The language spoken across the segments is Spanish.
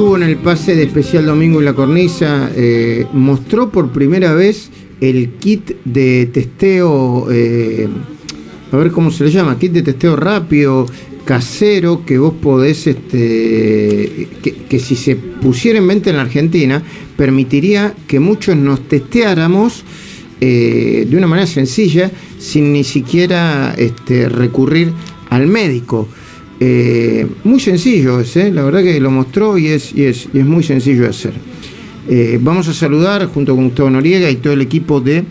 estuvo en el pase de especial domingo en la cornisa, eh, mostró por primera vez el kit de testeo, eh, a ver cómo se le llama, kit de testeo rápido, casero, que vos podés, este, que, si se pusiera en venta en la Argentina, permitiría que muchos nos testeáramos eh, de una manera sencilla, sin ni siquiera este, recurrir al médico. Eh, muy sencillo es, ¿eh? la verdad que lo mostró y es, y es, y es muy sencillo de hacer. Eh, vamos a saludar junto con Gustavo Noriega y todo el equipo de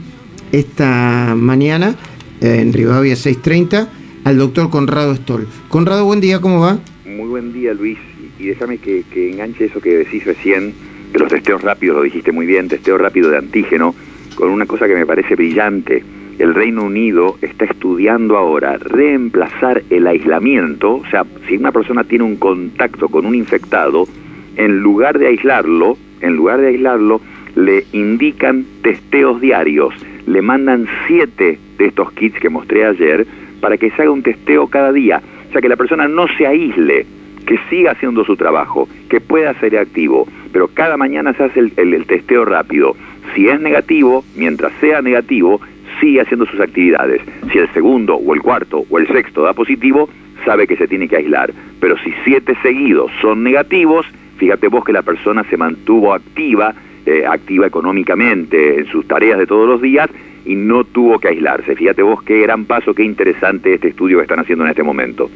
esta mañana en Rivadavia 630 al doctor Conrado Stoll. Conrado, buen día, ¿cómo va? Muy buen día, Luis. Y déjame que, que enganche eso que decís recién, que los testeos rápidos, lo dijiste muy bien, testeo rápido de antígeno, con una cosa que me parece brillante el Reino Unido está estudiando ahora reemplazar el aislamiento, o sea, si una persona tiene un contacto con un infectado, en lugar de aislarlo, en lugar de aislarlo, le indican testeos diarios, le mandan siete de estos kits que mostré ayer para que se haga un testeo cada día, o sea, que la persona no se aísle, que siga haciendo su trabajo, que pueda ser activo, pero cada mañana se hace el, el testeo rápido. Si es negativo, mientras sea negativo, sigue haciendo sus actividades. Si el segundo o el cuarto o el sexto da positivo, sabe que se tiene que aislar. Pero si siete seguidos son negativos, fíjate vos que la persona se mantuvo activa, eh, activa económicamente en sus tareas de todos los días y no tuvo que aislarse. Fíjate vos qué gran paso, qué interesante este estudio que están haciendo en este momento.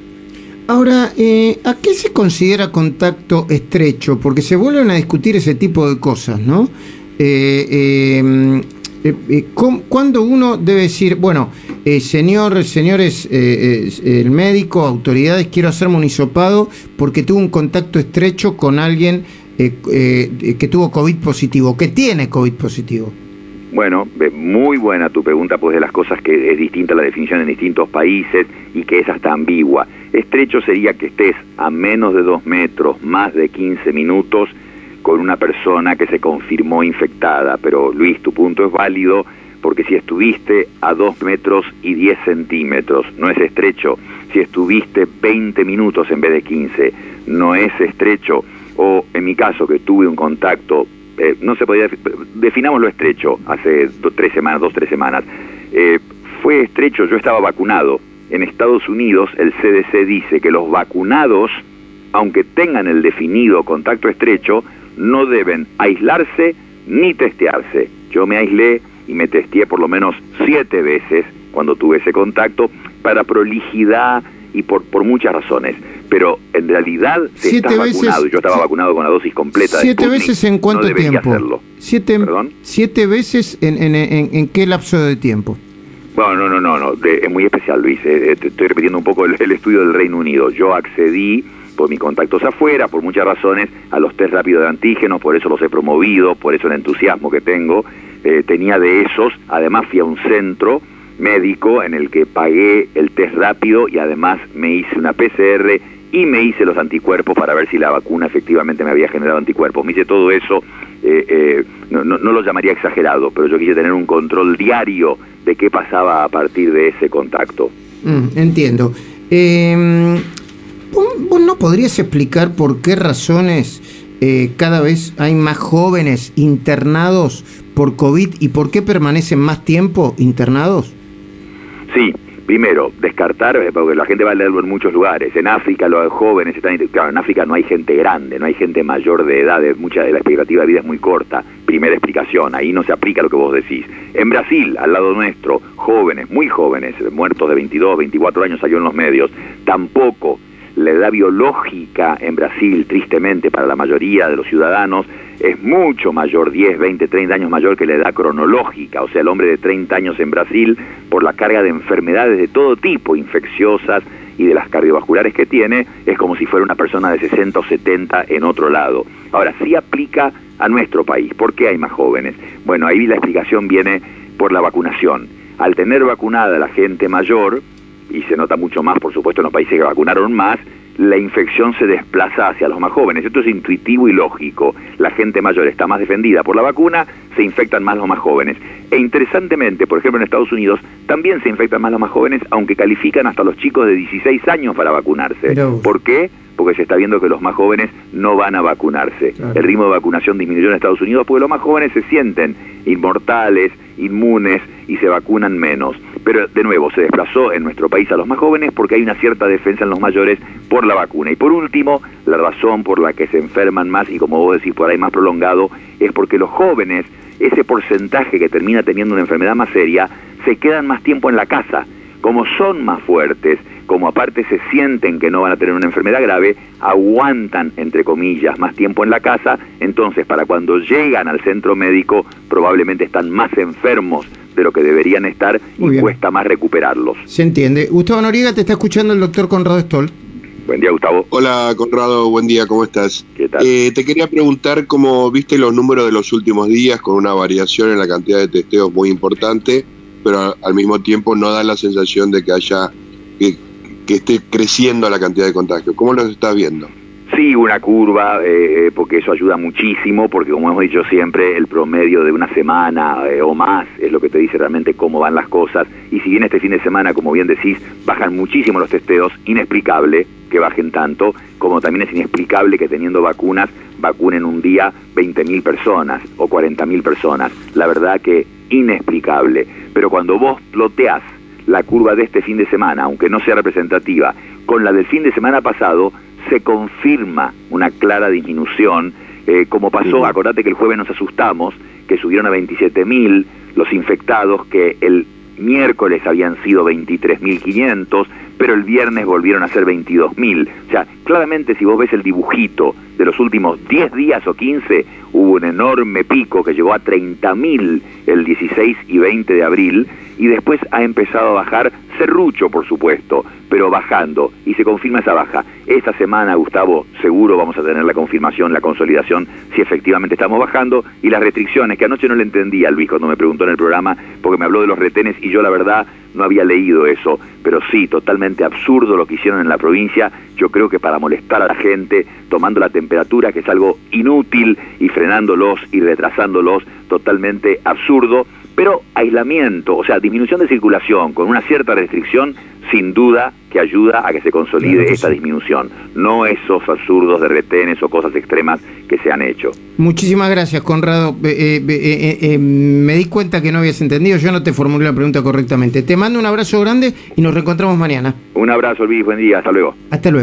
Ahora, eh, ¿a qué se considera contacto estrecho? Porque se vuelven a discutir ese tipo de cosas, ¿no? Eh, eh ¿Cuándo uno debe decir, bueno, eh, señor, señores, eh, el médico, autoridades, quiero hacerme un porque tuve un contacto estrecho con alguien que tuvo COVID positivo, que tiene COVID positivo? Bueno, muy buena tu pregunta, pues de las cosas que es distinta la definición en distintos países y que es hasta ambigua. Estrecho sería que estés a menos de dos metros, más de 15 minutos, con una persona que se confirmó infectada. Pero Luis, tu punto es válido porque si estuviste a 2 metros y 10 centímetros, no es estrecho. Si estuviste 20 minutos en vez de 15, no es estrecho. O en mi caso, que tuve un contacto, eh, no se podía, definamos lo estrecho, hace tres semanas, dos, tres semanas. Eh, fue estrecho, yo estaba vacunado. En Estados Unidos el CDC dice que los vacunados, aunque tengan el definido contacto estrecho, no deben aislarse ni testearse. Yo me aislé y me testeé por lo menos siete veces cuando tuve ese contacto para prolijidad y por, por muchas razones. Pero en realidad se siete está vacunado. Yo estaba vacunado con la dosis completa. ¿Siete veces en cuánto no tiempo? Hacerlo. Siete, ¿Siete veces en, en, en, qué lapso de tiempo? Bueno, no, no, no, no. es muy especial, Luis. Eh, estoy repitiendo un poco el, el estudio del Reino Unido. Yo accedí por mis contactos afuera, por muchas razones, a los test rápidos de antígenos, por eso los he promovido, por eso el entusiasmo que tengo. Eh, tenía de esos, además fui a un centro médico en el que pagué el test rápido y además me hice una PCR y me hice los anticuerpos para ver si la vacuna efectivamente me había generado anticuerpos. Me hice todo eso, eh, eh, no, no, lo llamaría exagerado, pero yo quise tener un control diario de qué pasaba a partir de ese contacto. Mm, entiendo. Eh, ¿Vos no podrías explicar por qué razones eh, cada vez hay más jóvenes internados por COVID y por qué permanecen más tiempo internados? Sí, primero, descartar, eh, porque la gente va a leerlo en muchos lugares. En África los jóvenes están... Claro, en África no hay gente grande, no hay gente mayor de edad, mucha de la expectativa de vida es muy corta. Primera explicación, ahí no se aplica lo que vos decís. En Brasil, al lado nuestro, jóvenes, muy jóvenes, muertos de 22, 24 años salió en los medios, tampoco la edad biológica en Brasil, tristemente para la mayoría de los ciudadanos, es mucho mayor, 10, 20, 30 años mayor que la edad cronológica. O sea, el hombre de 30 años en Brasil, por la carga de enfermedades de todo tipo, infecciosas y de las cardiovasculares que tiene, es como si fuera una persona de 60 o 70 en otro lado. Ahora, sí aplica a nuestro país. ¿Por qué hay más jóvenes? Bueno, ahí la explicación viene por la vacunación. Al tener vacunada la gente mayor, y se nota mucho más, por supuesto, en los países que vacunaron más, la infección se desplaza hacia los más jóvenes. Esto es intuitivo y lógico. La gente mayor está más defendida por la vacuna, se infectan más los más jóvenes. E interesantemente, por ejemplo, en Estados Unidos también se infectan más los más jóvenes, aunque califican hasta los chicos de 16 años para vacunarse. ¿Por qué? Porque se está viendo que los más jóvenes no van a vacunarse. El ritmo de vacunación disminuyó en Estados Unidos porque los más jóvenes se sienten inmortales, inmunes y se vacunan menos. Pero de nuevo, se desplazó en nuestro país a los más jóvenes porque hay una cierta defensa en los mayores por la vacuna. Y por último, la razón por la que se enferman más y como vos decís por ahí más prolongado es porque los jóvenes, ese porcentaje que termina teniendo una enfermedad más seria, se quedan más tiempo en la casa. Como son más fuertes, como aparte se sienten que no van a tener una enfermedad grave, aguantan, entre comillas, más tiempo en la casa, entonces para cuando llegan al centro médico probablemente están más enfermos de lo que deberían estar y cuesta más recuperarlos. Se entiende. Gustavo Noriega, te está escuchando el doctor Conrado Stoll. Buen día, Gustavo. Hola, Conrado, buen día, ¿cómo estás? ¿Qué tal? Eh, te quería preguntar cómo viste los números de los últimos días con una variación en la cantidad de testeos muy importante, pero al mismo tiempo no da la sensación de que haya que, que esté creciendo la cantidad de contagios. ¿Cómo los estás viendo? Sí, una curva, eh, porque eso ayuda muchísimo, porque como hemos dicho siempre, el promedio de una semana eh, o más es lo que te dice realmente cómo van las cosas. Y si bien este fin de semana, como bien decís, bajan muchísimo los testeos, inexplicable que bajen tanto, como también es inexplicable que teniendo vacunas vacunen un día 20.000 personas o 40.000 personas. La verdad que inexplicable. Pero cuando vos ploteás la curva de este fin de semana, aunque no sea representativa, con la del fin de semana pasado, se confirma una clara disminución, eh, como pasó, acordate que el jueves nos asustamos, que subieron a 27.000 los infectados, que el miércoles habían sido 23.500, pero el viernes volvieron a ser 22.000. O sea, claramente si vos ves el dibujito de los últimos 10 días o 15, hubo un enorme pico que llegó a 30.000 el 16 y 20 de abril, y después ha empezado a bajar serrucho, por supuesto, pero bajando, y se confirma esa baja. Esta semana, Gustavo, seguro vamos a tener la confirmación, la consolidación, si efectivamente estamos bajando, y las restricciones, que anoche no le entendía a Luis cuando me preguntó en el programa, porque me habló de los retenes, y yo la verdad no había leído eso, pero sí, totalmente absurdo lo que hicieron en la provincia, yo creo que para molestar a la gente, tomando la temperatura, que es algo inútil, y frenándolos y retrasándolos, totalmente absurdo, pero aislamiento, o sea, disminución de circulación con una cierta restricción, sin duda que ayuda a que se consolide esta disminución, no esos absurdos de retenes o cosas extremas que se han hecho. Muchísimas gracias, Conrado. Eh, eh, eh, me di cuenta que no habías entendido, yo no te formulé la pregunta correctamente. Te mando un abrazo grande y nos reencontramos mañana. Un abrazo, Luis, buen día, hasta luego. Hasta luego.